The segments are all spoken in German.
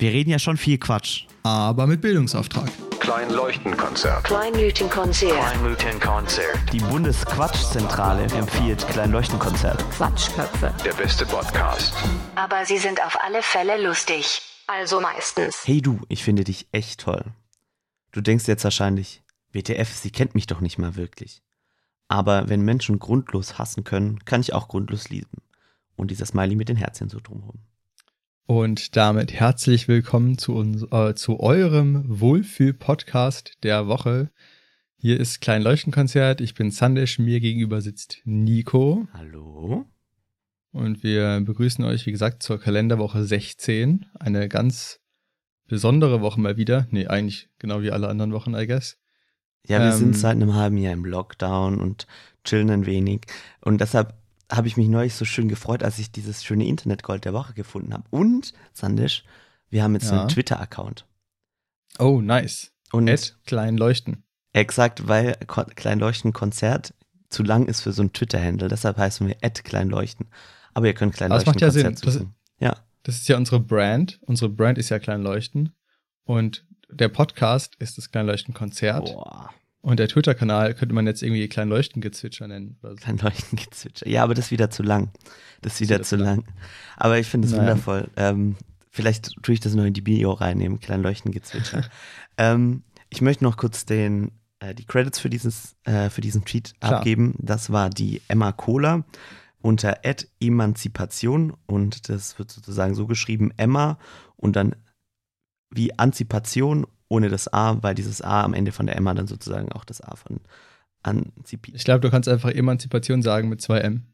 Wir reden ja schon viel Quatsch. aber mit Bildungsauftrag. Kleinleuchtenkonzert. Kleinleuchtenkonzert. Kleinleuchtenkonzert. Die Bundesquatschzentrale empfiehlt Kleinleuchtenkonzert. Quatschköpfe. Der beste Podcast. Aber sie sind auf alle Fälle lustig. Also meistens. Hey du, ich finde dich echt toll. Du denkst jetzt wahrscheinlich, WTF, sie kennt mich doch nicht mal wirklich. Aber wenn Menschen grundlos hassen können, kann ich auch grundlos lieben. Und dieser Smiley mit den Herzchen so drumherum. Und damit herzlich willkommen zu, uns, äh, zu eurem Wohlfühl-Podcast der Woche. Hier ist Klein Leuchtenkonzert. Ich bin Sandesh. Mir gegenüber sitzt Nico. Hallo? Und wir begrüßen euch, wie gesagt, zur Kalenderwoche 16. Eine ganz besondere Woche mal wieder. Nee, eigentlich genau wie alle anderen Wochen, I guess. Ja, wir Ähm, sind seit einem halben Jahr im Lockdown und chillen ein wenig. Und deshalb habe ich mich neulich so schön gefreut, als ich dieses schöne Internetgold der Woche gefunden habe. Und, Sandisch, wir haben jetzt Ja. einen Twitter-Account. Oh, nice. Und Ed Klein Leuchten. exakt, weil Ko Kleinleuchten Konzert zu lang ist für so ein Twitter-Handle. Deshalb heißen wir Ed Kleinleuchten. Aber ihr könnt Aber das Kleinleuchten macht ja Sinn. Konzert Das-. Ja, Das ist ja unsere Brand. Unsere Brand ist ja Klein Leuchten. Und der Podcast ist das Klein Leuchten Konzert. boah, Und der Twitter-Kanal könnte man jetzt irgendwie Klein Leuchten Gezwitscher nennen. Oder so. Gezwitscher. Ja, aber das ist wieder zu lang. Das ist wieder wieder zu zu lang. Aber ich finde es wundervoll. Ähm, vielleicht tue ich das noch in die Bio reinnehmen, Kleinleuchten gezwitscher. ähm, ich möchte noch kurz den, äh, die Credits für, dieses, äh, für diesen Tweet Klar. abgeben. Das war die Emma Kohler unter Ad Emanzipation und das wird sozusagen so geschrieben, Emma und dann wie Anzipation ohne das A, weil dieses A am Ende von der Emma dann sozusagen auch das A von Anzipi. Ich glaube, du kannst einfach Emanzipation sagen mit zwei M.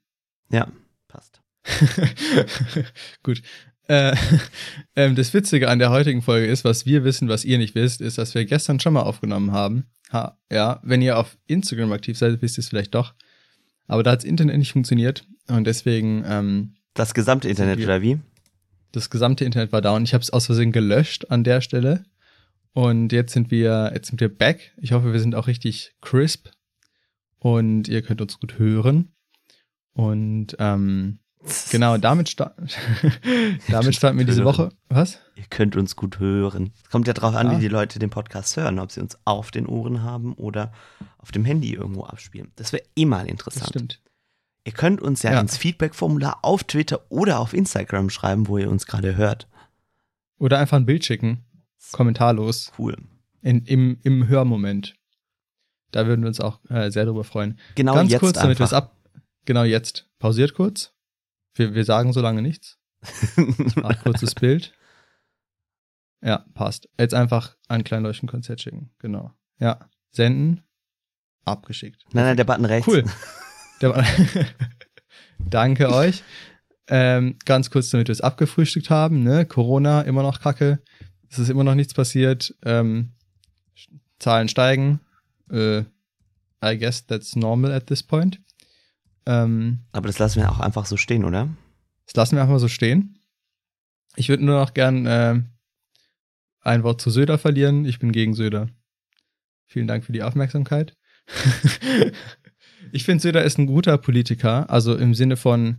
Ja, passt. Gut. Äh, ähm, das Witzige an der heutigen Folge ist, was wir wissen, was ihr nicht wisst, ist, dass wir gestern schon mal aufgenommen haben. Ha, ja, wenn ihr auf Instagram aktiv seid, wisst ihr es vielleicht doch. Aber da hat das Internet nicht funktioniert und deswegen ähm, Das gesamte Internet, wir- oder wie? das gesamte Internet war down. Ich habe es aus Versehen gelöscht an der Stelle. Und jetzt sind wir, jetzt sind wir back. Ich hoffe, wir sind auch richtig crisp. Und ihr könnt uns gut hören. Und ähm, genau, damit, sta damit starten wir diese Hören. Woche. Was? Ihr könnt uns gut hören. Es kommt ja drauf an, Ah. wie die Leute den Podcast hören, ob sie uns auf den Ohren haben oder auf dem Handy irgendwo abspielen. Das wäre eh mal Das interessant. stimmt. Ihr könnt uns ja, Ja. ins Feedback-Formular auf Twitter oder auf Instagram schreiben, wo ihr uns gerade hört. Oder einfach ein Bild schicken. Kommentarlos. Cool. In, im, Im Hörmoment. Da würden wir uns auch äh, sehr drüber freuen. Genau Ganz jetzt kurz, damit wir es ab. Genau jetzt. Pausiert kurz. Wir, wir sagen so lange nichts. Ach, kurzes Bild. Ja, passt. Jetzt einfach ein Kleinleuchtenkonzert schicken. Genau. Ja. Senden. Abgeschickt. nein, nein, der Button rechts. Cool. War Danke euch. Ähm, ganz kurz, damit wir es abgefrühstückt haben. Ne? Corona immer noch kacke. Es ist immer noch nichts passiert. Ähm, Zahlen steigen. Äh, I guess that's normal at this point. Ähm, Aber das lassen wir auch einfach so stehen, oder? das lassen wir einfach mal so stehen. Ich würde nur noch gern äh, ein Wort zu Söder verlieren. Ich bin gegen Söder. Vielen Dank für die Aufmerksamkeit. ich finde, Söder ist ein guter Politiker, also im Sinne von,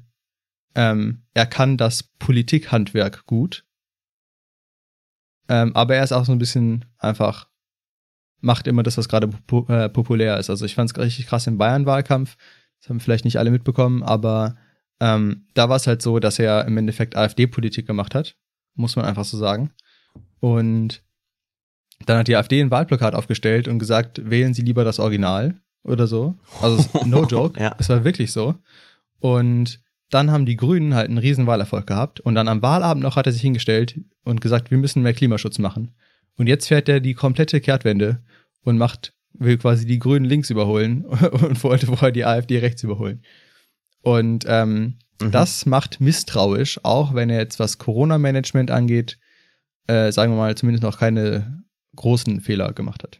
ähm, er kann das Politikhandwerk gut. Ähm, aber er ist auch so ein bisschen einfach, macht immer das, was gerade popu äh, populär ist. Also ich fand es richtig krass im Bayern-Wahlkampf. Das haben vielleicht nicht alle mitbekommen, aber ähm, da war es halt so, dass er im Endeffekt AfD-Politik gemacht hat, muss man einfach so sagen. Und dann hat die AfD ein Wahlplakat aufgestellt und gesagt, wählen Sie lieber das Original oder so. Also no joke, Ja. es war wirklich so. Und dann haben die Grünen halt einen riesen Wahlerfolg gehabt und dann am Wahlabend noch hat er sich hingestellt und gesagt, wir müssen mehr Klimaschutz machen. Und jetzt fährt er die komplette Kehrtwende und macht, will quasi die Grünen links überholen und wollte vorher die AfD rechts überholen. Und ähm, Mhm. das macht misstrauisch, auch wenn er jetzt was Corona-Management angeht, äh, sagen wir mal, zumindest noch keine großen Fehler gemacht hat.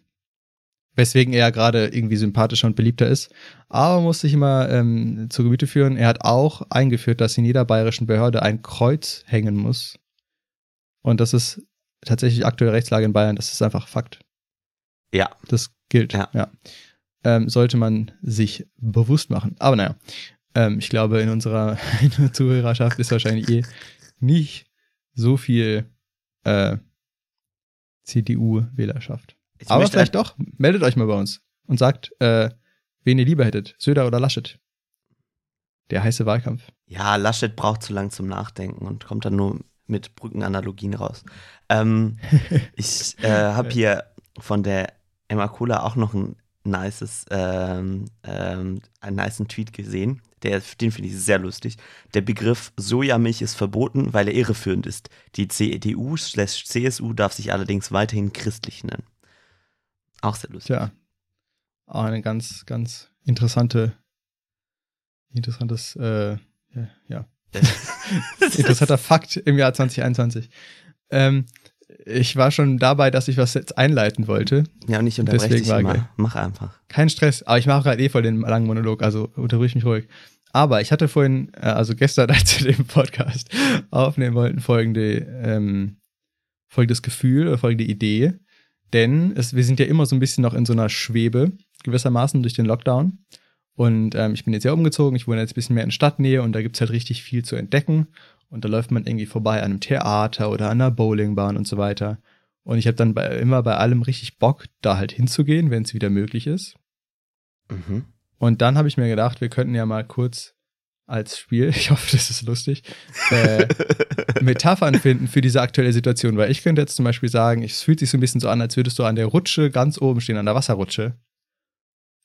Weswegen er gerade irgendwie sympathischer und beliebter ist. Aber muss sich immer ähm, zu Gemüte führen, er hat auch eingeführt, dass in jeder bayerischen Behörde ein Kreuz hängen muss. Und das ist tatsächlich aktuelle Rechtslage in Bayern, das ist einfach Fakt. Ja. Das gilt, Ja. ja. Ähm, sollte man sich bewusst machen. Aber naja, ähm, ich glaube, in unserer, Zuhörerschaft ist wahrscheinlich eh nicht so viel äh, CDU-Wählerschaft. Aber vielleicht doch, meldet euch mal bei uns und sagt, äh, wen ihr lieber hättet, Söder oder Laschet. Der heiße Wahlkampf. Ja, Laschet braucht zu lang zum Nachdenken und kommt dann nur mit Brückenanalogien raus. Ähm, ich äh, habe hier von der Emma Kohler auch noch ein nices, ähm, ähm, einen niceen Tweet gesehen. Der, den finde ich sehr lustig. Der Begriff Sojamilch ist verboten, weil er irreführend ist. Die CDU/CSU darf sich allerdings weiterhin christlich nennen. Auch sehr lustig. Tja, auch eine ganz, ganz interessante, interessantes, äh, ja, ja. interessanter Fakt im Jahr 2021. Ähm, ich war schon dabei, dass ich was jetzt einleiten wollte. Ja, und ich unterbreche Deswegen dich immer. geil. Mach einfach. Kein Stress, aber ich mache gerade eh voll den langen Monolog, also unterbrich mich ruhig. Aber ich hatte vorhin, äh, also gestern, als wir den Podcast aufnehmen wollten, folgende, ähm, folgendes Gefühl oder folgende Idee. Denn es, wir sind ja immer so ein bisschen noch in so einer Schwebe, gewissermaßen durch den Lockdown. Und ähm, ich bin jetzt ja umgezogen, ich wohne jetzt ein bisschen mehr in Stadtnähe und da gibt's halt richtig viel zu entdecken. Und da läuft man irgendwie vorbei an einem Theater oder an einer Bowlingbahn und so weiter. Und ich habe dann bei, immer bei allem richtig Bock, da halt hinzugehen, wenn es wieder möglich ist. Mhm. Und dann habe ich mir gedacht, wir könnten ja mal kurz als Spiel, ich hoffe, das ist lustig, äh, Metaphern finden für diese aktuelle Situation. Weil ich könnte jetzt zum Beispiel sagen, es fühlt sich so ein bisschen so an, als würdest du an der Rutsche ganz oben stehen, an der Wasserrutsche.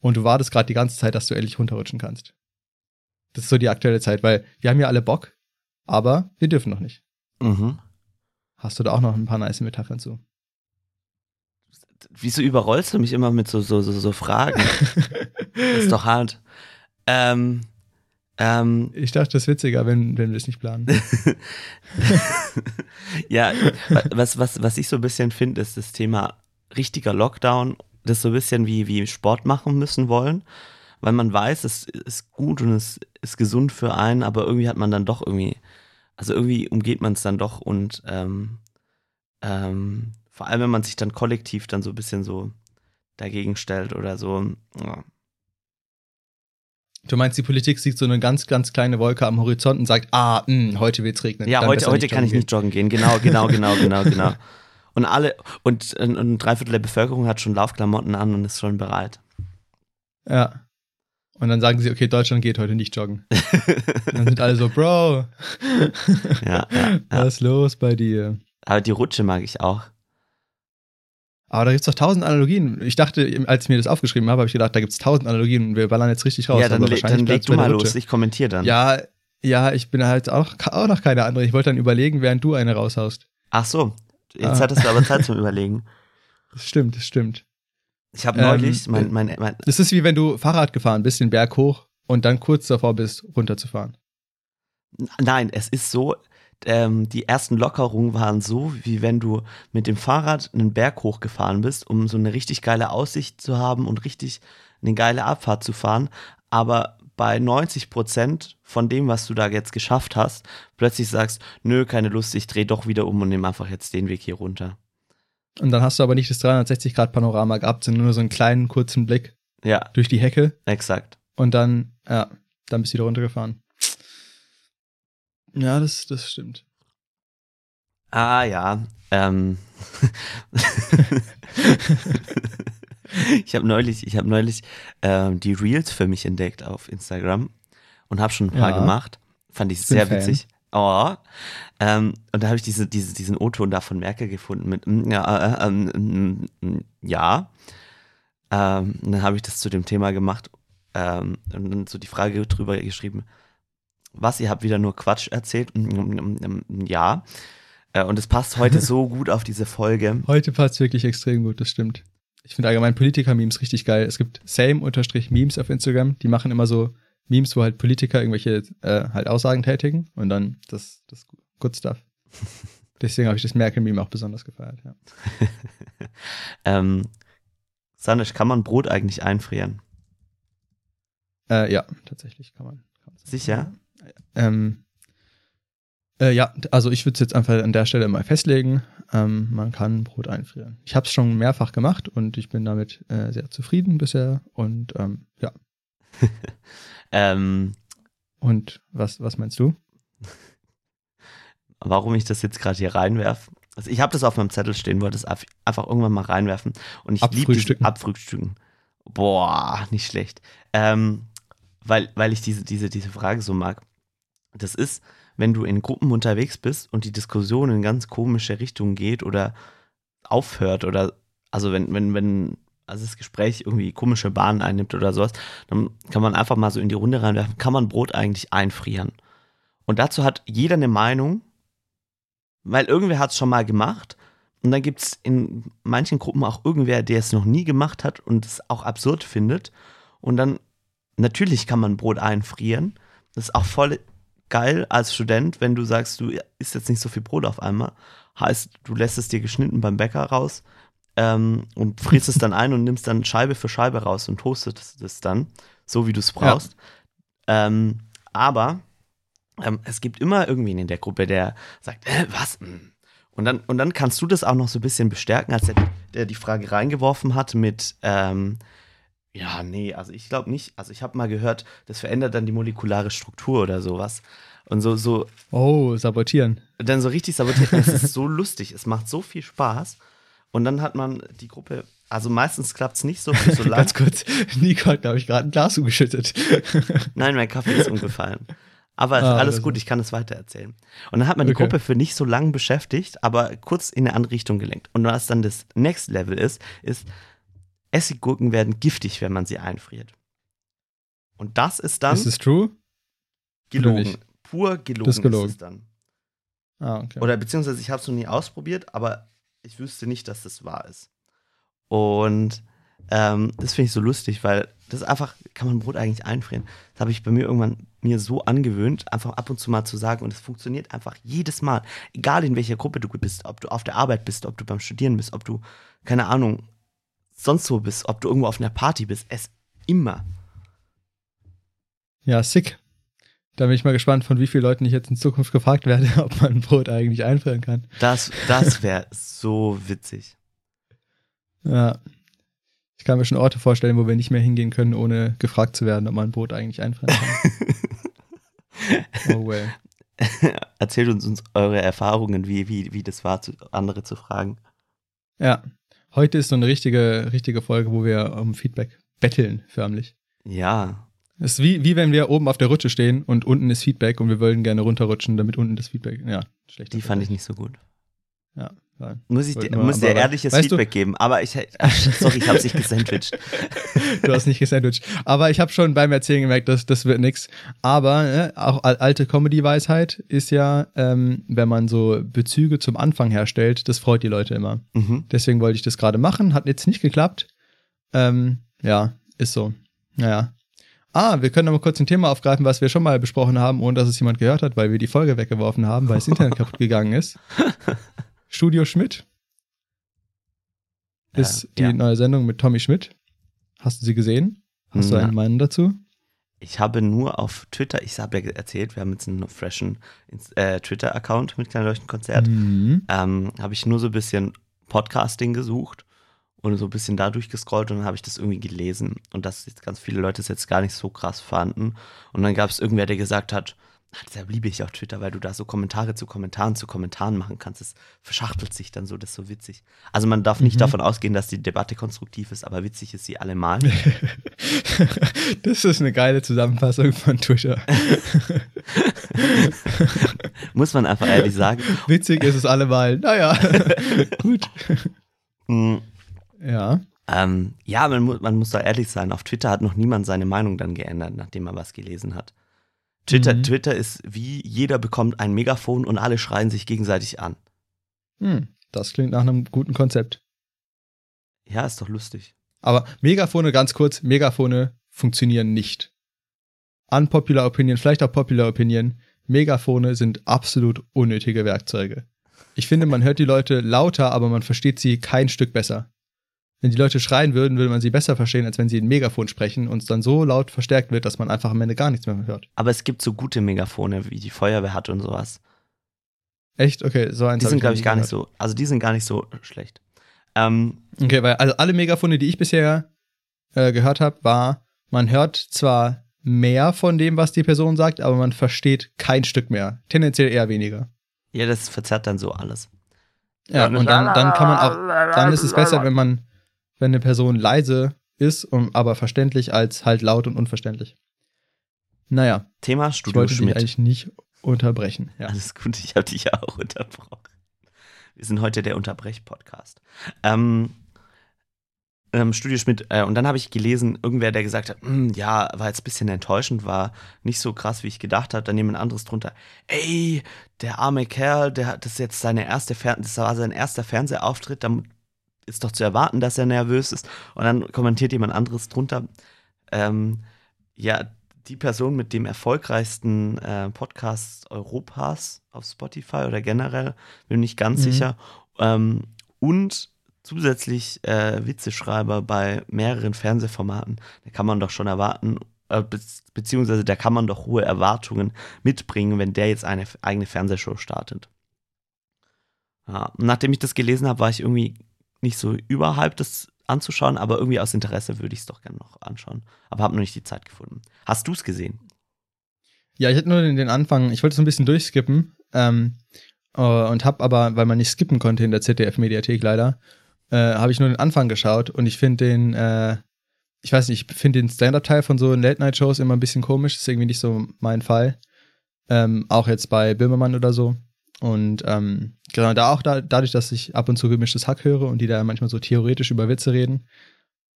Und du wartest gerade die ganze Zeit, dass du endlich runterrutschen kannst. Das ist so die aktuelle Zeit, weil wir haben ja alle Bock, aber wir dürfen noch nicht. Mhm. Hast du da auch noch ein paar nice Metaphern zu? Wieso überrollst du mich immer mit so, so, so, so Fragen? Das ist doch hart. Ähm, ähm, Ich dachte, das ist witziger, wenn, wenn wir es nicht planen. ja, was, was, was ich so ein bisschen finde, ist das Thema richtiger Lockdown, das so ein bisschen wie, wie Sport machen müssen wollen, weil man weiß, es ist gut und es ist gesund für einen, aber irgendwie hat man dann doch irgendwie, also irgendwie umgeht man es dann doch und ähm, ähm, vor allem, wenn man sich dann kollektiv dann so ein bisschen so dagegen stellt oder so. Ja. Du meinst, die Politik sieht so eine ganz, ganz kleine Wolke am Horizont und sagt, ah, mh, heute wird's regnen. Ja, Dann heute, heute kann ich joggen nicht joggen gehen. Genau, genau, genau, genau, genau. Und alle, und, und ein Dreiviertel der Bevölkerung hat schon Laufklamotten an und ist schon bereit. Ja. Und dann sagen sie, okay, Deutschland geht heute nicht joggen. Dann sind alle so, Bro, Ja, ja, was ist los bei dir? Aber die Rutsche mag ich auch. Aber da gibt's doch tausend Analogien. Ich dachte, als ich mir das aufgeschrieben habe, habe ich gedacht, da gibt's tausend Analogien und wir ballern jetzt richtig raus. ja, dann, le dann leg du mal los. Ich kommentiere dann. Ja, ja, ich bin halt auch, auch noch keine andere. Ich wollte dann überlegen, während du eine raushaust. Ach so. Jetzt Ah. hattest du aber Zeit zum Überlegen. Das stimmt, das stimmt. Ich habe Ähm, neulich, äh, mein, mein, mein, Das ist wie wenn du Fahrrad gefahren bist, den Berg hoch und dann kurz davor bist, runterzufahren. Nein, es ist so, ähm, die ersten Lockerungen waren so, wie wenn du mit dem Fahrrad einen Berg hochgefahren bist, um so eine richtig geile Aussicht zu haben und richtig eine geile Abfahrt zu fahren. Aber bei 90 Prozent von dem, was du da jetzt geschafft hast, plötzlich sagst, nö, keine Lust, ich drehe doch wieder um und nehme einfach jetzt den Weg hier runter. Und dann hast du aber nicht das 360-Grad-Panorama gehabt, sondern nur so einen kleinen, kurzen Blick Ja, durch die Hecke exakt. und dann, ja, dann bist du wieder runtergefahren. Ja, das, das stimmt. Ah ja, ähm. ich habe neulich, ich habe neulich ähm, die Reels für mich entdeckt auf Instagram und habe schon ein paar Ja. gemacht. Fand ich sehr Fan. witzig. Oh. Ähm, und da habe ich diese, diese, diesen O-Ton da von Merkel gefunden mit mm, ja, äh, mm, mm, ja. Ähm, dann habe ich das zu dem Thema gemacht ähm, und dann so die Frage drüber geschrieben. Was, ihr habt wieder nur Quatsch erzählt? Ja. Äh, Und es passt heute so gut auf diese Folge. Heute passt wirklich extrem gut, das stimmt. Ich finde allgemein Politiker-Memes richtig geil. Es gibt same-memes auf Instagram, die machen immer so Memes, wo halt Politiker irgendwelche äh, halt Aussagen tätigen und dann das, das Good Stuff. Deswegen habe ich das Merkel-Meme auch besonders gefeiert, ja. ähm, Sanisch, kann man Brot eigentlich einfrieren? Äh, ja, tatsächlich kann man. Sicher? Ähm, äh, ja, also ich würde es jetzt einfach an der Stelle mal festlegen. Ähm, man kann Brot einfrieren. Ich habe es schon mehrfach gemacht und ich bin damit äh, sehr zufrieden bisher. Und ähm, ja. Ähm, Und was, was meinst du? warum ich das jetzt gerade hier reinwerf, Also ich habe das auf meinem Zettel stehen, wollte es einfach irgendwann mal reinwerfen. Und ich liebe Abfrühstücken. diesen Abfrühstücken. Boah, nicht schlecht. Ähm, weil, weil ich diese, diese, diese Frage so mag. Das ist, wenn du in Gruppen unterwegs bist und die Diskussion in ganz komische Richtungen geht oder aufhört oder also wenn, wenn, wenn also das Gespräch irgendwie komische Bahnen einnimmt oder sowas, dann kann man einfach mal so in die Runde reinwerfen, kann man Brot eigentlich einfrieren? Und dazu hat jeder eine Meinung, weil irgendwer hat es schon mal gemacht. Und dann gibt es in manchen Gruppen auch irgendwer, der es noch nie gemacht hat und es auch absurd findet. Und dann, natürlich kann man Brot einfrieren. Das ist auch voll geil als Student, wenn du sagst, du isst jetzt nicht so viel Brot auf einmal. Heißt, du lässt es dir geschnitten beim Bäcker raus ähm, und frierst es dann ein und nimmst dann Scheibe für Scheibe raus und toastest es dann, so wie du es brauchst. Ähm, aber ähm, es gibt immer irgendwen in der Gruppe, der sagt, äh, was? Mm. Und dann, und dann kannst du das auch noch so ein bisschen bestärken, als der, der die Frage reingeworfen hat mit, ähm, ja, nee, also ich glaube nicht. Also ich habe mal gehört, das verändert dann die molekulare Struktur oder sowas. Und so, so, Oh, sabotieren. dann so richtig sabotiert. Es ist so lustig, es macht so viel Spaß. Und dann hat man die Gruppe, also meistens klappt es nicht so, so lang. Ganz kurz, Nico hat, glaube ich, gerade ein Glas umgeschüttet. Nein, mein Kaffee ist umgefallen. Aber Ah, alles gut, ich kann es weitererzählen. Und dann hat man die Okay. Gruppe für nicht so lang beschäftigt, aber kurz in eine andere Richtung gelenkt. Und was dann das Next Level ist, ist, Essiggurken werden giftig, wenn man sie einfriert. Und das ist dann Ist es true? gelogen. Pur gelogen Das ist gelogen. ist es dann. Ah, okay. Oder beziehungsweise ich habe es noch nie ausprobiert, aber ich wüsste nicht, dass das wahr ist. Und ähm, das finde ich so lustig, weil das einfach, kann man Brot eigentlich einfrieren. Das habe ich bei mir irgendwann mir so angewöhnt, einfach ab und zu mal zu sagen. Und es funktioniert einfach jedes Mal. Egal in welcher Gruppe du bist, ob du auf der Arbeit bist, ob du beim Studieren bist, ob du, keine Ahnung, sonst wo bist, ob du irgendwo auf einer Party bist. Es immer. Ja, sick. Da bin ich mal gespannt, von wie vielen Leuten ich jetzt in Zukunft gefragt werde, ob man Brot eigentlich einfrieren kann. Das, das wäre so witzig. Ja. Ich kann mir schon Orte vorstellen, wo wir nicht mehr hingehen können, ohne gefragt zu werden, ob man Brot eigentlich einfrieren kann. oh well. Erzählt uns, uns eure Erfahrungen, wie, wie, wie das war, zu, andere zu fragen. Ja. Heute ist so eine richtige, richtige Folge, wo wir um Feedback betteln, förmlich. Ja, Es ist wie, wie wenn wir oben auf der Rutsche stehen und unten ist Feedback und wir wollen gerne runterrutschen, damit unten das Feedback. Ja, schlecht. die fand ich nicht so gut. Ja, nein. Muss ich dir, muss dir aber- ehrliches weißt du- Feedback geben, aber ich, ach, sorry, ich hab's nicht gesandwiched. Du hast nicht gesandwiched. Aber ich habe schon beim Erzählen gemerkt, dass das wird nix. Aber ne, auch al- alte Comedy-Weisheit ist ja, ähm, wenn man so Bezüge zum Anfang herstellt, das freut die Leute immer. Mhm. Deswegen wollte ich das gerade machen, hat jetzt nicht geklappt. Ähm, ja, ist so. Naja. Ah, wir können noch mal kurz ein Thema aufgreifen, was wir schon mal besprochen haben, ohne dass es jemand gehört hat, weil wir die Folge weggeworfen haben, weil das Internet kaputt gegangen ist. Studio Schmidt ist Äh, die ja. neue Sendung mit Tommy Schmidt. Hast du sie gesehen? Hast du Na. eine Meinung dazu? Ich habe nur auf Twitter, ich habe ja erzählt, wir haben jetzt einen freshen äh, Twitter-Account mit Kleinleuchtenkonzert, Mhm. ähm, habe ich nur so ein bisschen Podcasting gesucht und so ein bisschen da durchgescrollt und dann habe ich das irgendwie gelesen und dass jetzt ganz viele Leute es jetzt gar nicht so krass fanden und dann gab es irgendwer, der gesagt hat, "Ah, deshalb liebe ich auch Twitter, weil du da so Kommentare zu Kommentaren zu Kommentaren machen kannst. Es verschachtelt sich dann so, das ist so witzig. Also man darf nicht Mhm. davon ausgehen, dass die Debatte konstruktiv ist, aber witzig ist sie allemal. das ist eine geile Zusammenfassung von Twitter. Muss man einfach ehrlich sagen. Witzig ist es allemal. Naja, gut. Mm, Ja. Ähm, ja, man, mu man muss da ehrlich sein. Auf Twitter hat noch niemand seine Meinung dann geändert, nachdem er was gelesen hat. Twitter, Mhm. Twitter ist wie jeder bekommt ein Megafon und alle schreien sich gegenseitig an. Hm, das klingt nach einem guten Konzept. Ja, ist doch lustig. Aber Megafone, ganz kurz, Megafone funktionieren nicht. Unpopular Opinion, vielleicht auch Popular Opinion, Megafone sind absolut unnötige Werkzeuge. Ich finde, man hört die Leute lauter, aber man versteht sie kein Stück besser. Wenn die Leute schreien würden, würde man sie besser verstehen, als wenn sie in Megafon sprechen und es dann so laut verstärkt wird, dass man einfach am Ende gar nichts mehr hört. Aber es gibt so gute Megafone, wie die Feuerwehr hat und sowas. Echt? Okay, so eins Die sind, glaube ich, gar nicht so, also die sind gar nicht so schlecht. Ähm, Okay, weil also alle Megafone, die ich bisher äh, gehört habe, war, man hört zwar mehr von dem, was die Person sagt, aber man versteht kein Stück mehr. Tendenziell eher weniger. ja, das verzerrt dann so alles. Ja, und dann, dann kann man auch, dann ist es besser, wenn man, wenn eine Person leise ist, und, aber verständlich als halt laut und unverständlich. Naja, Thema ich Studio wollte dich Schmidt. eigentlich nicht unterbrechen. Ja. Alles gut, ich habe dich ja auch unterbrochen. Wir sind heute der Unterbrech-Podcast. Ähm, ähm, Studio Schmidt, äh, und dann habe ich gelesen, irgendwer, der gesagt hat, "Hm, ja, war jetzt ein bisschen enttäuschend, war nicht so krass, wie ich gedacht habe. Dann jemand anderes drunter, ey, der arme Kerl, der hat das jetzt seine erste Fer das war sein erster Fernsehauftritt, dann ist doch zu erwarten, dass er nervös ist. Und dann kommentiert jemand anderes drunter, ähm, ja, die Person mit dem erfolgreichsten äh, Podcast Europas auf Spotify oder generell, bin nicht ganz Mhm. sicher. Ähm, und zusätzlich äh, Witzeschreiber bei mehreren Fernsehformaten. Da kann man doch schon erwarten, äh, be beziehungsweise da kann man doch hohe Erwartungen mitbringen, wenn der jetzt eine eigene Fernsehshow startet. Ja, nachdem ich das gelesen habe, war ich irgendwie nicht so überhalb, das anzuschauen, aber irgendwie aus Interesse würde ich es doch gerne noch anschauen. Aber habe noch nicht die Zeit gefunden. Hast du es gesehen? Ja, ich hätte nur den, Anfang, ich wollte so ein bisschen durchskippen ähm, äh, und habe aber, weil man nicht skippen konnte in der ZDF-Mediathek leider, äh, habe ich nur den Anfang geschaut und ich finde den, äh, ich weiß nicht, ich finde den Stand-Up-Teil von so Late-Night-Shows immer ein bisschen komisch, ist irgendwie nicht so mein Fall. Ähm, auch jetzt bei Böhmermann oder so. Und ähm, genau, da auch da, dadurch, dass ich ab und zu gemischtes Hack höre und die da manchmal so theoretisch über Witze reden,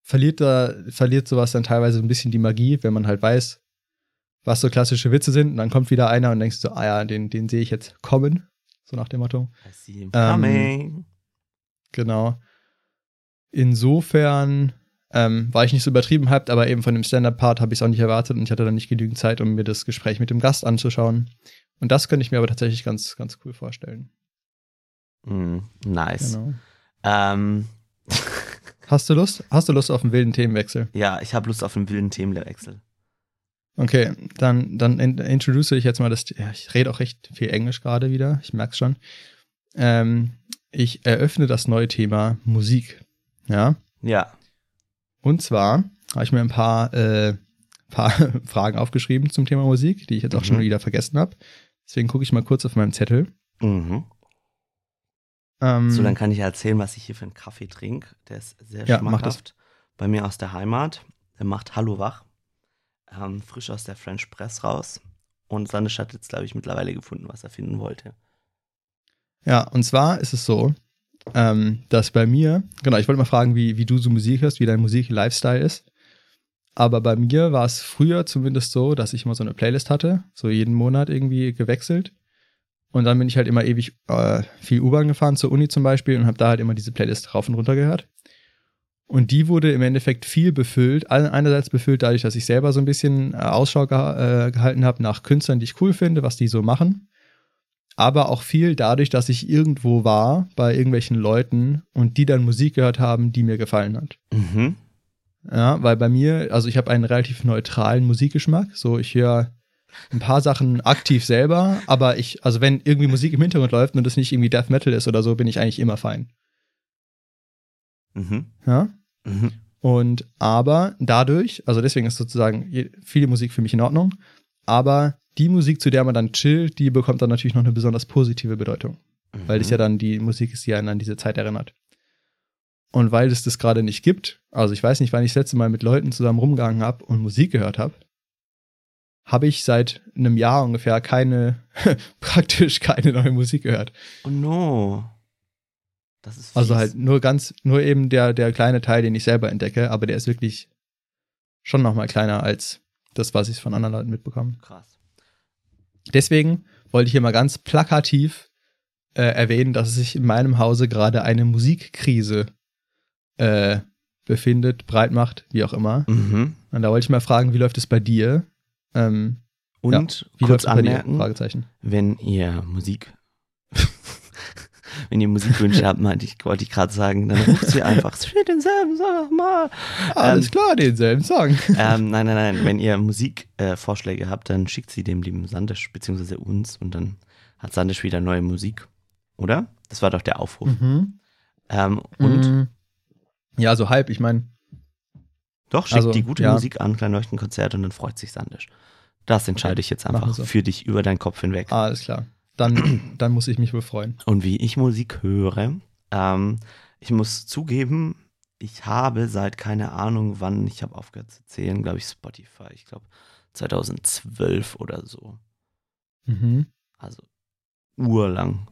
verliert da, verliert sowas dann teilweise ein bisschen die Magie, wenn man halt weiß, was so klassische Witze sind. Und dann kommt wieder einer und denkst du so, ah ja, den, den sehe ich jetzt kommen. So nach dem Motto. I see him Ähm, coming. Genau. Insofern ähm, war ich nicht so übertrieben hyped, aber eben von dem Stand-Up-Part habe ich es auch nicht erwartet und ich hatte dann nicht genügend Zeit, um mir das Gespräch mit dem Gast anzuschauen. Und das könnte ich mir aber tatsächlich ganz, ganz cool vorstellen. Mm, nice. Genau. Ähm, Hast du Lust? Hast du Lust auf einen wilden Themenwechsel? ja, ich habe Lust auf einen wilden Themenwechsel. Okay, dann, dann in, introduce ich jetzt mal das. Ja, ich rede auch recht viel Englisch gerade wieder, ich merk's schon. Ähm, ich eröffne das neue Thema Musik. Ja. Ja. Und zwar habe ich mir ein paar, äh, paar Fragen aufgeschrieben zum Thema Musik, die ich jetzt auch Mhm. schon wieder vergessen habe. Deswegen gucke ich mal kurz auf meinem Zettel. Mhm. Ähm, So, dann kann ich erzählen, was ich hier für einen Kaffee trinke. Der ist sehr Ja, schmackhaft. Bei mir aus der Heimat. Der macht Hallo Wach. Ähm, frisch aus der French Press raus. Und Sandisch hat jetzt, glaube ich, mittlerweile gefunden, was er finden wollte. Ja, und zwar ist es so, ähm, dass bei mir, genau, ich wollte mal fragen, wie, wie du so Musik hörst, wie dein Musik-Lifestyle ist. Aber bei mir war es früher zumindest so, dass ich immer so eine Playlist hatte, so jeden Monat irgendwie gewechselt. Und dann bin ich halt immer ewig äh, viel U-Bahn gefahren, zur Uni zum Beispiel, und habe da halt immer diese Playlist rauf und runter gehört. Und die wurde im Endeffekt viel befüllt. Einerseits befüllt dadurch, dass ich selber so ein bisschen äh, Ausschau geha äh, gehalten habe nach Künstlern, die ich cool finde, was die so machen aber auch viel dadurch, dass ich irgendwo war bei irgendwelchen Leuten und die dann Musik gehört haben, die mir gefallen hat. Mhm. Ja, weil bei mir, also ich habe einen relativ neutralen Musikgeschmack. So, ich höre ein paar Sachen aktiv selber, aber ich, also wenn irgendwie Musik im Hintergrund läuft und das nicht irgendwie Death Metal ist oder so, bin ich eigentlich immer fein. Mhm. Ja. Mhm. Und aber dadurch, also deswegen ist sozusagen viele Musik für mich in Ordnung, aber die Musik, zu der man dann chillt, die bekommt dann natürlich noch eine besonders positive Bedeutung. weil das ja dann die Musik ist, die einen an diese Zeit erinnert. Und weil es das gerade nicht gibt, also ich weiß nicht, wann ich das letzte Mal mit Leuten zusammen rumgegangen habe und Musik gehört habe, habe ich seit einem Jahr ungefähr keine, praktisch keine neue Musik gehört. Oh no. Das ist fies. Also halt nur ganz, nur eben der, der kleine Teil, den ich selber entdecke, aber der ist wirklich schon nochmal kleiner als das, was ich von anderen Leuten mitbekomme. krass. Deswegen wollte ich hier mal ganz plakativ äh, erwähnen, dass sich in meinem Hause gerade eine Musikkrise äh, befindet, breit macht, wie auch immer. Mhm. Und da wollte ich mal fragen, wie läuft es bei dir? Ähm, Und wie kurz anmerken, Fragezeichen. wenn ihr Musik, wenn ihr Musikwünsche habt, meinte ich, wollte ich gerade sagen, dann ruft sie einfach, spielt denselben Song mal. Alles Ähm, klar, denselben Song. ähm, nein, nein, nein, wenn ihr Musikvorschläge äh, habt, dann schickt sie dem lieben Sandisch, beziehungsweise uns und dann hat Sandisch wieder neue Musik. Oder? Das war doch der Aufruf. Mhm. Ähm, und Mm. Ja, so halb, ich meine, doch, schickt also, die gute ja. Musik an, Kleinleuchtenkonzert und dann freut sich Sandisch. Das entscheide ich jetzt einfach so. für dich über deinen Kopf hinweg. alles klar. dann, dann muss ich mich wohl freuen. Und wie ich Musik höre, ähm, ich muss zugeben, ich habe seit keine Ahnung wann, ich habe aufgehört zu zählen, glaube ich, Spotify. Ich glaube 2012 oder so. Mhm. Also urlang.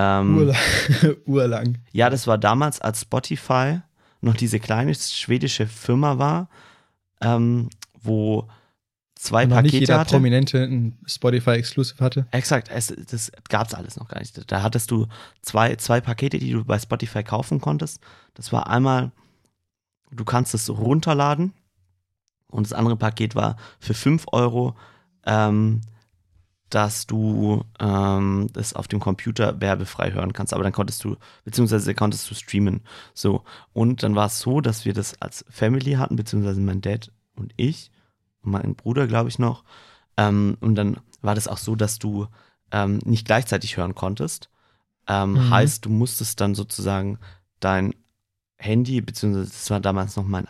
Ähm, Urlang. Urlang. Ja, das war damals, als Spotify noch diese kleine schwedische Firma war, ähm, wo zwei Und noch nicht Pakete jeder hatte. Prominente ein Spotify-Exclusive hatte. Exakt, es, das gab's alles noch gar nicht. Da hattest du zwei, zwei Pakete, die du bei Spotify kaufen konntest. Das war einmal, du kannst es runterladen und das andere Paket war für 5 Euro, ähm, dass du ähm, das auf dem Computer werbefrei hören kannst. Aber dann konntest du, beziehungsweise konntest du streamen. So. Und dann war es so, dass wir das als Family hatten, beziehungsweise mein Dad und ich und mein Bruder, glaube ich, noch. Ähm, und dann war das auch so, dass du ähm, nicht gleichzeitig hören konntest. Ähm, Mhm. Heißt, du musstest dann sozusagen dein Handy, beziehungsweise das war damals noch mein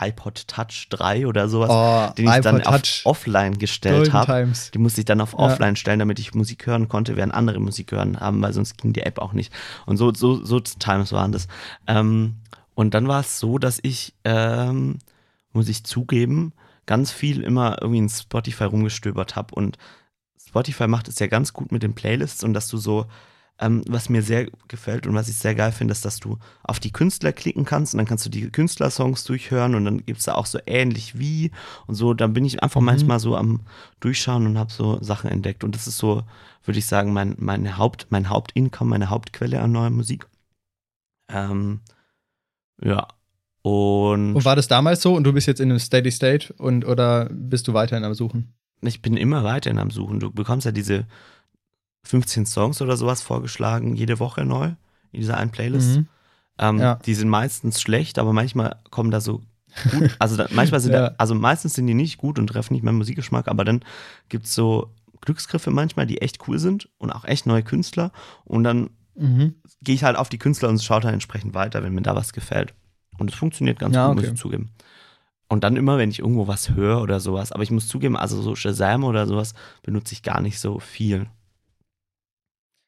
iPod Touch 3 oder sowas, Oh, den ich dann iPod auf Touch. offline gestellt habe. Die musste ich dann auf Ja. offline stellen, damit ich Musik hören konnte, während andere Musik hören haben, weil sonst ging die App auch nicht. Und so, so, so Times waren das. Ähm, und dann war es so, dass ich, ähm, muss ich zugeben, ganz viel immer irgendwie in Spotify rumgestöbert habe. Und Spotify macht es ja ganz gut mit den Playlists und dass du so, ähm, was mir sehr gefällt und was ich sehr geil finde, ist, dass du auf die Künstler klicken kannst und dann kannst du die Künstlersongs durchhören und dann gibt es da auch so ähnlich wie und so. Dann bin ich einfach Mhm. manchmal so am Durchschauen und habe so Sachen entdeckt. Und das ist so, würde ich sagen, mein, meine Haupt, mein Hauptincome, meine Hauptquelle an neuer Musik. Ähm, ja. Und, Und war das damals so und du bist jetzt in einem Steady State und oder bist du weiterhin am Suchen? ich bin immer weiterhin am Suchen. Du bekommst ja diese 15 Songs oder sowas vorgeschlagen, jede Woche neu in dieser einen Playlist. Mhm. Ähm, Ja. Die sind meistens schlecht, aber manchmal kommen da so gut, also da, manchmal sind Ja. da, also meistens sind die nicht gut und treffen nicht meinen Musikgeschmack, aber dann gibt es so Glücksgriffe manchmal, die echt cool sind und auch echt neue Künstler und dann Mhm. gehe ich halt auf die Künstler und schaue dann entsprechend weiter, wenn mir da was gefällt. Und es funktioniert ganz Ja, gut, muss okay. ich zugeben. Und dann immer, wenn ich irgendwo was höre oder sowas, aber ich muss zugeben, also so Shazam oder sowas benutze ich gar nicht so viel.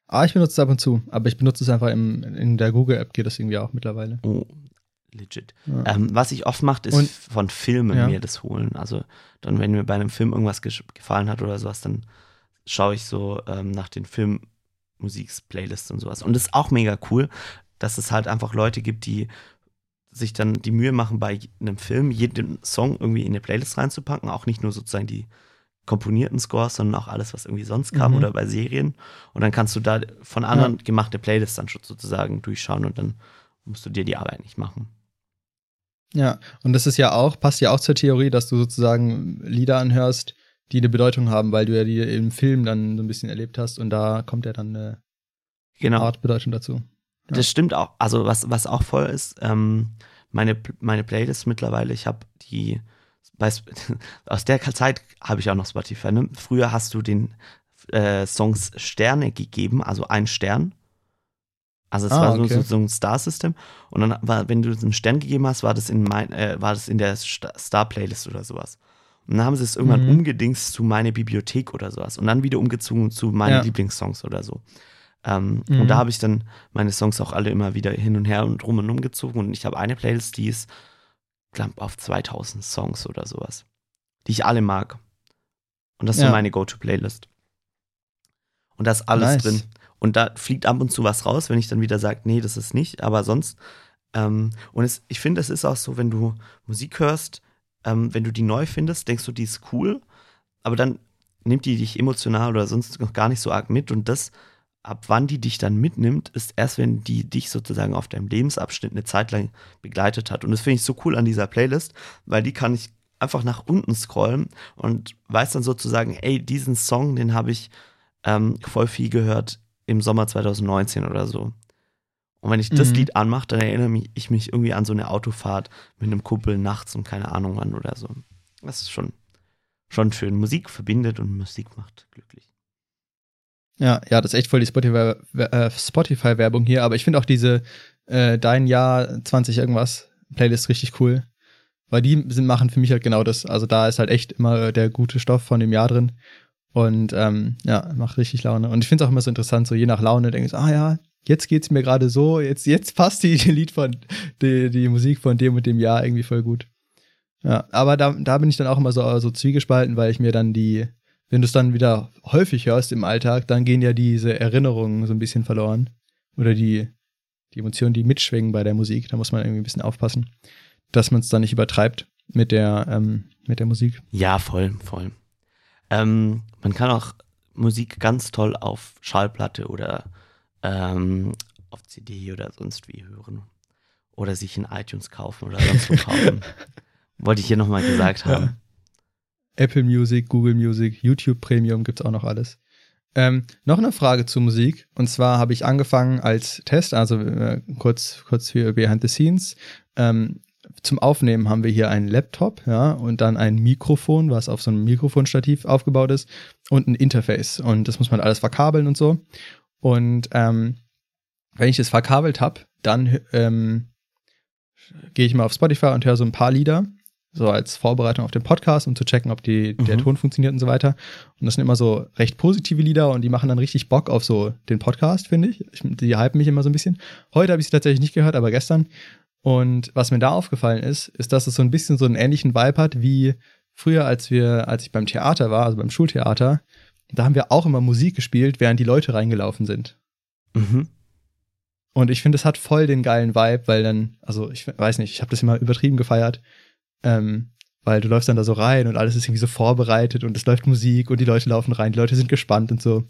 Ah, ich benutze es ab und zu, aber ich benutze es einfach im, in der Google-App, geht das irgendwie auch mittlerweile. Oh, legit. Ja. Ähm, was ich oft mache, ist Und- von Filmen Ja. mir das holen. Also dann, wenn mir bei einem Film irgendwas gesch- gefallen hat oder sowas, dann schaue ich so ähm, nach den Filmmusiks-Playlists und sowas. Und das ist auch mega cool, dass es halt einfach Leute gibt, die sich dann die Mühe machen, bei einem Film jeden Song irgendwie in eine Playlist reinzupacken, auch nicht nur sozusagen die komponierten Scores, sondern auch alles, was irgendwie sonst kam Mhm. oder bei Serien. Und dann kannst du da von anderen gemachte Playlists dann schon sozusagen durchschauen und dann musst du dir die Arbeit nicht machen. Ja, und das ist ja auch, passt ja auch zur Theorie, dass du sozusagen Lieder anhörst, die eine Bedeutung haben, weil du ja die im Film dann so ein bisschen erlebt hast und da kommt ja dann eine Genau. Art Bedeutung dazu. Ja. Das stimmt auch. Also was, was auch voll ist, ähm, meine, meine Playlist mittlerweile, ich habe die, aus der Zeit habe ich auch noch Spotify. Ne? Früher hast du den äh, Songs Sterne gegeben, also ein Stern. Also es Ah, war so, okay. so, ein Star-System. Und dann war, wenn du einen Stern gegeben hast, war das in mein, äh, war das in der Sta- Star-Playlist oder sowas. Und dann haben sie es irgendwann Mhm. umgedingst zu meine Bibliothek oder sowas. Und dann wieder umgezogen zu meinen Ja. Lieblingssongs oder so. Ähm, Mhm. Und da habe ich dann meine Songs auch alle immer wieder hin und her und rum und umgezogen. Und ich habe eine Playlist, die ist, glaub, auf 2000 Songs oder sowas, die ich alle mag. Und das ist Ja. meine Go-To-Playlist. Und da ist alles Nice. drin. Und da fliegt ab und zu was raus, wenn ich dann wieder sage, nee, das ist nicht. Aber sonst, ähm, und es, ich finde, es ist auch so, wenn du Musik hörst, ähm, wenn du die neu findest, denkst du, die ist cool, aber dann nimmt die dich emotional oder sonst noch gar nicht so arg mit. Und das, ab wann die dich dann mitnimmt, ist erst, wenn die dich sozusagen auf deinem Lebensabschnitt eine Zeit lang begleitet hat. Und das finde ich so cool an dieser Playlist, weil die kann ich einfach nach unten scrollen und weiß dann sozusagen, ey, diesen Song, den habe ich ähm, voll viel gehört im Sommer 2019 oder so. Und wenn ich das Mhm. Lied anmache, dann erinnere ich mich irgendwie an so eine Autofahrt mit einem Kumpel nachts und keine Ahnung wann oder so. Das ist schon, schon schön. Musik verbindet und Musik macht glücklich. Ja, ja, das ist echt voll die Spotify- äh, Spotify-Werbung hier, aber ich finde auch diese äh, Dein Jahr 20 irgendwas Playlist richtig cool. Weil die sind, machen für mich halt genau das. Also da ist halt echt immer der gute Stoff von dem Jahr drin. Und ähm, ja, macht richtig Laune. Und ich finde es auch immer so interessant, so je nach Laune denkst du, ah ja, jetzt geht's mir gerade so, jetzt, jetzt passt die, die Lied von, die, die Musik von dem und dem Jahr irgendwie voll gut. Ja, aber da, da bin ich dann auch immer so, so zwiegespalten, weil ich mir dann die, wenn du es dann wieder häufig hörst im Alltag, dann gehen ja diese Erinnerungen so ein bisschen verloren. Oder die, die Emotionen, die mitschwingen bei der Musik. Da muss man irgendwie ein bisschen aufpassen, dass man es dann nicht übertreibt mit der, ähm, mit der Musik. Ja, voll, voll. Ähm, man kann auch Musik ganz toll auf Schallplatte oder ähm, auf CD oder sonst wie hören. Oder sich in iTunes kaufen oder sonst wo kaufen. Wollte ich hier nochmal gesagt haben. Ja. Apple Music, Google Music, YouTube Premium gibt's auch noch alles. Ähm, noch eine Frage zur Musik. Und zwar habe ich angefangen als Test, also äh, kurz, kurz für Behind the Scenes. Ähm, zum Aufnehmen haben wir hier einen Laptop, ja, und dann ein Mikrofon, was auf so einem Mikrofonstativ aufgebaut ist, und ein Interface. Und das muss man alles verkabeln und so. Und ähm, wenn ich das verkabelt habe, dann ähm, gehe ich mal auf Spotify und höre so ein paar Lieder so als Vorbereitung auf den Podcast, um zu checken, ob die, mhm. der Ton funktioniert und so weiter. Und das sind immer so recht positive Lieder und die machen dann richtig Bock auf so den Podcast, finde ich. ich. Die hypen mich immer so ein bisschen. Heute habe ich sie tatsächlich nicht gehört, aber gestern. Und was mir da aufgefallen ist, ist, dass es so ein bisschen so einen ähnlichen Vibe hat wie früher, als wir, als ich beim Theater war, also beim Schultheater. Da haben wir auch immer Musik gespielt, während die Leute reingelaufen sind. Mhm. Und ich finde, es hat voll den geilen Vibe, weil dann, also ich weiß nicht, ich habe das immer übertrieben gefeiert, ähm, weil du läufst dann da so rein und alles ist irgendwie so vorbereitet und es läuft Musik und die Leute laufen rein, die Leute sind gespannt und so.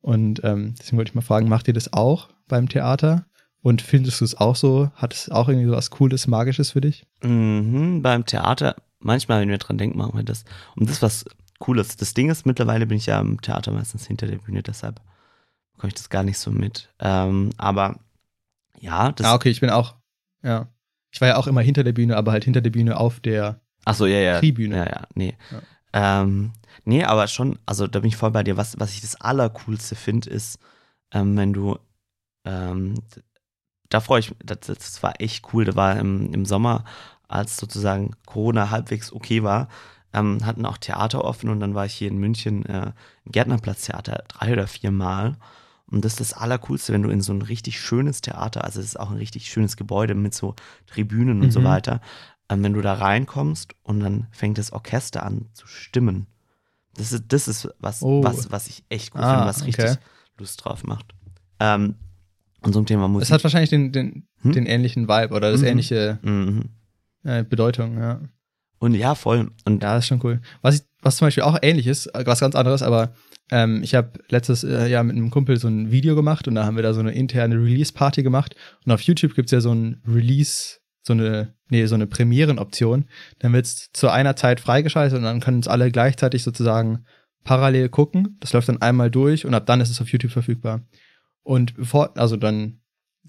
Und ähm, deswegen wollte ich mal fragen, macht ihr das auch beim Theater? Und findest du es auch so? Hat es auch irgendwie so was Cooles, Magisches für dich? Mhm, beim Theater, manchmal, wenn wir dran denken, machen wir das. Und das ist was Cooles. Das Ding ist, mittlerweile bin ich ja im Theater meistens hinter der Bühne, deshalb bekomme ich das gar nicht so mit. Ähm, aber ja, das. Ah, okay, ich bin auch, ja. Ich war ja auch immer hinter der Bühne, aber halt hinter der Bühne auf der Ach so, ja, ja. Tribüne. Ja, ja, nee. Ja. Ähm, nee, aber schon, also da bin ich voll bei dir. Was, was ich das Allercoolste finde, ist, ähm, wenn du, ähm, da freue ich mich, das, das, war echt cool. Da war im, im Sommer, als sozusagen Corona halbwegs okay war, ähm, hatten auch Theater offen und dann war ich hier in München äh, im Gärtnerplatztheater drei oder vier Mal. Und das ist das Allercoolste, wenn du in so ein richtig schönes Theater, also es ist auch ein richtig schönes Gebäude mit so Tribünen und mhm. so weiter, ähm, wenn du da reinkommst und dann fängt das Orchester an zu stimmen. Das ist, das ist was, oh. was, was ich echt gut ah, finde, was richtig okay. Lust drauf macht. Ähm, und so ein Thema Musik. Es hat wahrscheinlich den, den, hm? den ähnlichen Vibe oder das mhm. ähnliche mhm. äh, Bedeutung, ja. Und ja, voll. Und ja, das ist schon cool. Was, ich, was zum Beispiel auch ähnlich ist, äh, was ganz anderes, aber ähm, ich habe letztes äh, Jahr mit einem Kumpel so ein Video gemacht und da haben wir da so eine interne Release-Party gemacht. Und auf YouTube gibt's ja so ein Release, so eine, nee, so eine Premieren-Option. Dann wird's zu einer Zeit freigeschaltet und dann können uns alle gleichzeitig sozusagen parallel gucken. Das läuft dann einmal durch und ab dann ist es auf YouTube verfügbar. Und bevor, also dann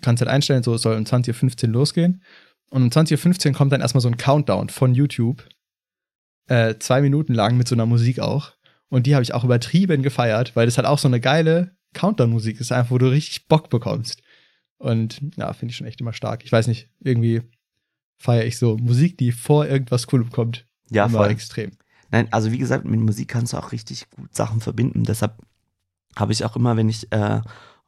kannst du halt einstellen, so es soll um 20.15 Uhr losgehen. Und um 20.15 Uhr kommt dann erstmal so ein Countdown von YouTube. Äh, zwei Minuten lang mit so einer Musik auch. Und die habe ich auch übertrieben gefeiert, weil das halt auch so eine geile Countdown-Musik ist, einfach, wo du richtig Bock bekommst. Und ja, finde ich schon echt immer stark. Ich weiß nicht, irgendwie feiere ich so Musik, die vor irgendwas Coolem kommt. Ja, immer voll. extrem. Nein, also wie gesagt, mit Musik kannst du auch richtig gut Sachen verbinden. Deshalb habe ich auch immer, wenn ich äh,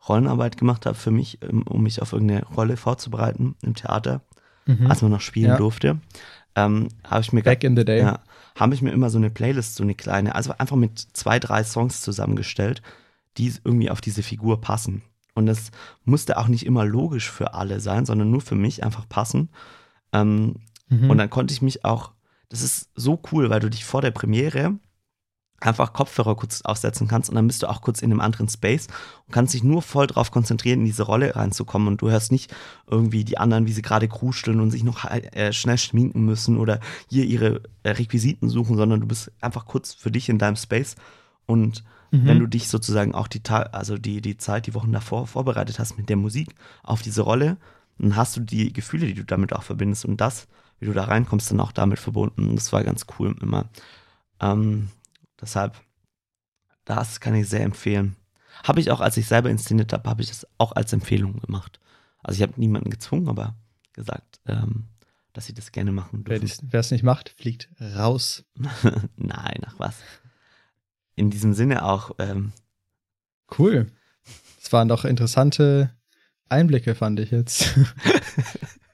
Rollenarbeit gemacht habe für mich, um, um mich auf irgendeine Rolle vorzubereiten im Theater, mhm. als man noch spielen ja. durfte, ähm, habe ich mir Back in the day. Ja, habe ich mir immer so eine Playlist, so eine kleine, also einfach mit zwei, drei Songs zusammengestellt, die irgendwie auf diese Figur passen. Und das musste auch nicht immer logisch für alle sein, sondern nur für mich einfach passen. Ähm, mhm. Und dann konnte ich mich auch, das ist so cool, weil du dich vor der Premiere einfach Kopfhörer kurz aufsetzen kannst und dann bist du auch kurz in einem anderen Space und kannst dich nur voll darauf konzentrieren, in diese Rolle reinzukommen und du hörst nicht irgendwie die anderen, wie sie gerade kruscheln und sich noch äh, schnell schminken müssen oder hier ihre äh, Requisiten suchen, sondern du bist einfach kurz für dich in deinem Space und mhm. wenn du dich sozusagen auch die Tag, also die, die Zeit, die Wochen davor vorbereitet hast mit der Musik auf diese Rolle, dann hast du die Gefühle, die du damit auch verbindest und das, wie du da reinkommst, dann auch damit verbunden. Und das war ganz cool immer. Ähm, Deshalb, das kann ich sehr empfehlen. Habe ich auch, als ich selber inszeniert habe, habe ich das auch als Empfehlung gemacht. Also ich habe niemanden gezwungen, aber gesagt, ähm, dass sie das gerne machen dürfen. Wer es nicht macht, fliegt raus. Nein, ach was. in diesem Sinne auch, ähm, Cool. Das waren doch interessante Einblicke, fand ich jetzt.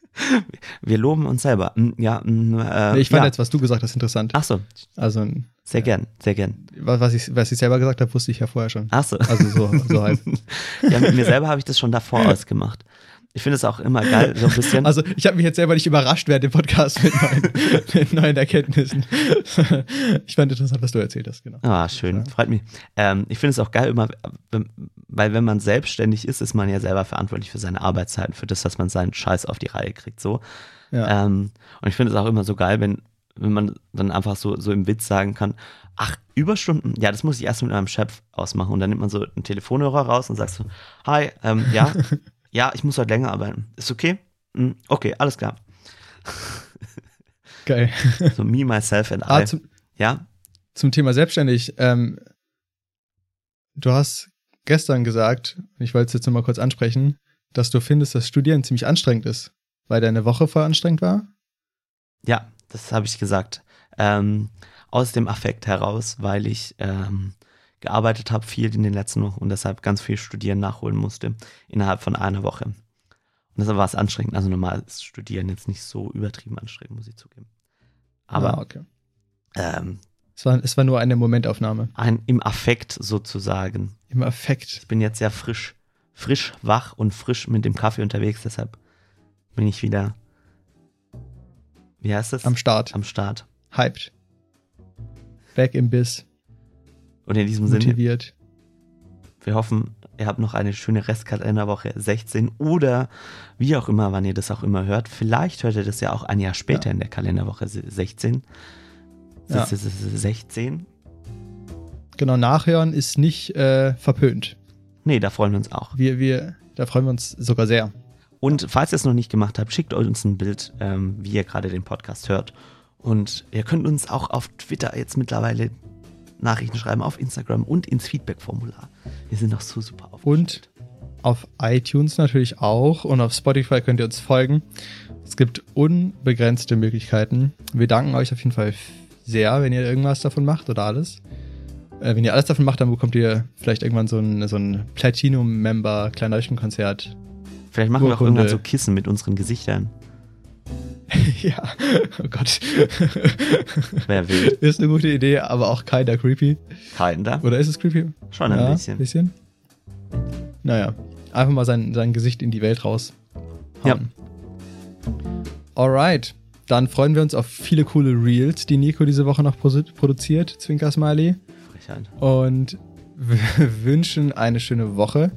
wir loben uns selber. Hm, Ja, hm, äh, ich fand ja. jetzt, was du gesagt hast, interessant. Ach so, Also, sehr gern, sehr gern. was ich, was ich selber gesagt habe, wusste ich ja vorher schon. Ach so. Also so, so halb. ja, mit mir selber habe ich das schon davor ausgemacht. Ich finde es auch immer geil, so ein bisschen. Also ich habe mich jetzt selber nicht überrascht während dem Podcast mit neuen, mit neuen Erkenntnissen. ich fand interessant, was du erzählt hast, genau. Ah, schön, freut mich. Ähm, ich finde es auch geil immer, weil wenn man selbstständig ist, ist man ja selber verantwortlich für seine Arbeitszeiten, für das, dass man seinen Scheiß auf die Reihe kriegt, so. Ja. Ähm, und ich finde es auch immer so geil, wenn, wenn man dann einfach so, so im Witz sagen kann, ach, Überstunden, ja, das muss ich erst mit meinem Chef ausmachen. Und dann nimmt man so einen Telefonhörer raus und sagt so, hi, ähm, ja, ja, ich muss heute länger arbeiten. Ist okay? Hm, okay, alles klar. Geil. So me, myself and Ah, I. zum, Ja, zum Thema selbstständig. Ähm, du hast gestern gesagt, ich wollte es jetzt nochmal kurz ansprechen, dass du findest, dass Studieren ziemlich anstrengend ist, weil deine Woche voll anstrengend war. Ja, das habe ich gesagt. Ähm, aus dem Affekt heraus, weil ich ähm, gearbeitet habe viel in den letzten Wochen und deshalb ganz viel Studieren nachholen musste innerhalb von einer Woche. Und deshalb war es anstrengend. Also normal ist Studieren jetzt nicht so übertrieben anstrengend, muss ich zugeben. Aber ah, okay. ähm, Es war, es war nur eine Momentaufnahme. ein, im Affekt sozusagen. Im Affekt. Ich bin jetzt sehr frisch, frisch, wach und frisch mit dem Kaffee unterwegs, deshalb bin ich wieder, wie heißt das? Am Start. Am Start. Hyped. Back im Biss. Und in diesem Sinne, Motiviert. wir hoffen, ihr habt noch eine schöne Restkalenderwoche 16 oder wie auch immer, wann ihr das auch immer hört. Vielleicht hört ihr das ja auch ein Jahr später Ja. in der Kalenderwoche 16. Ja. Das ist 16. Genau, nachhören ist nicht äh, verpönt. Nee, da freuen wir uns auch. Wir, wir, da freuen wir uns sogar sehr. Und falls ihr es noch nicht gemacht habt, schickt uns ein Bild, ähm, wie ihr gerade den Podcast hört. Und ihr könnt uns auch auf Twitter jetzt mittlerweile Nachrichten schreiben, auf Instagram und ins Feedback-Formular. Wir sind noch so super aufgestellt. Auf iTunes natürlich auch und auf Spotify könnt ihr uns folgen. Es gibt unbegrenzte Möglichkeiten. Wir danken euch auf jeden Fall sehr, wenn ihr irgendwas davon macht oder alles. Äh, wenn ihr alles davon macht, dann bekommt ihr vielleicht irgendwann so ein, so ein Platinum-Member Kleinleuchtenkonzert. Vielleicht machen wir auch Urkunde. irgendwann so Kissen mit unseren Gesichtern. ja, oh Gott. Wer will. ist eine gute Idee, aber auch keiner creepy. Keiner. Oder ist es creepy? Schon ein ja, bisschen. bisschen. Naja, einfach mal sein, sein Gesicht in die Welt raus. Ja. Alright. Dann freuen wir uns auf viele coole Reels, die Nico diese Woche noch produ- produziert, Zwinker Smiley. Frechheit. Und wir wünschen eine schöne Woche.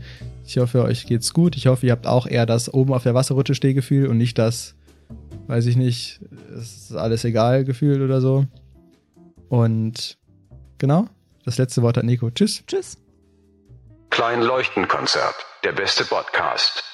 Ich hoffe, euch geht's gut. Ich hoffe, ihr habt auch eher das oben auf der Wasserrutsche Stehgefühl und nicht das, weiß ich nicht, es ist alles egal Gefühl oder so. Und genau, das letzte Wort hat Nico. Tschüss. Tschüss. Klein Leuchtenkonzert. Der beste Podcast.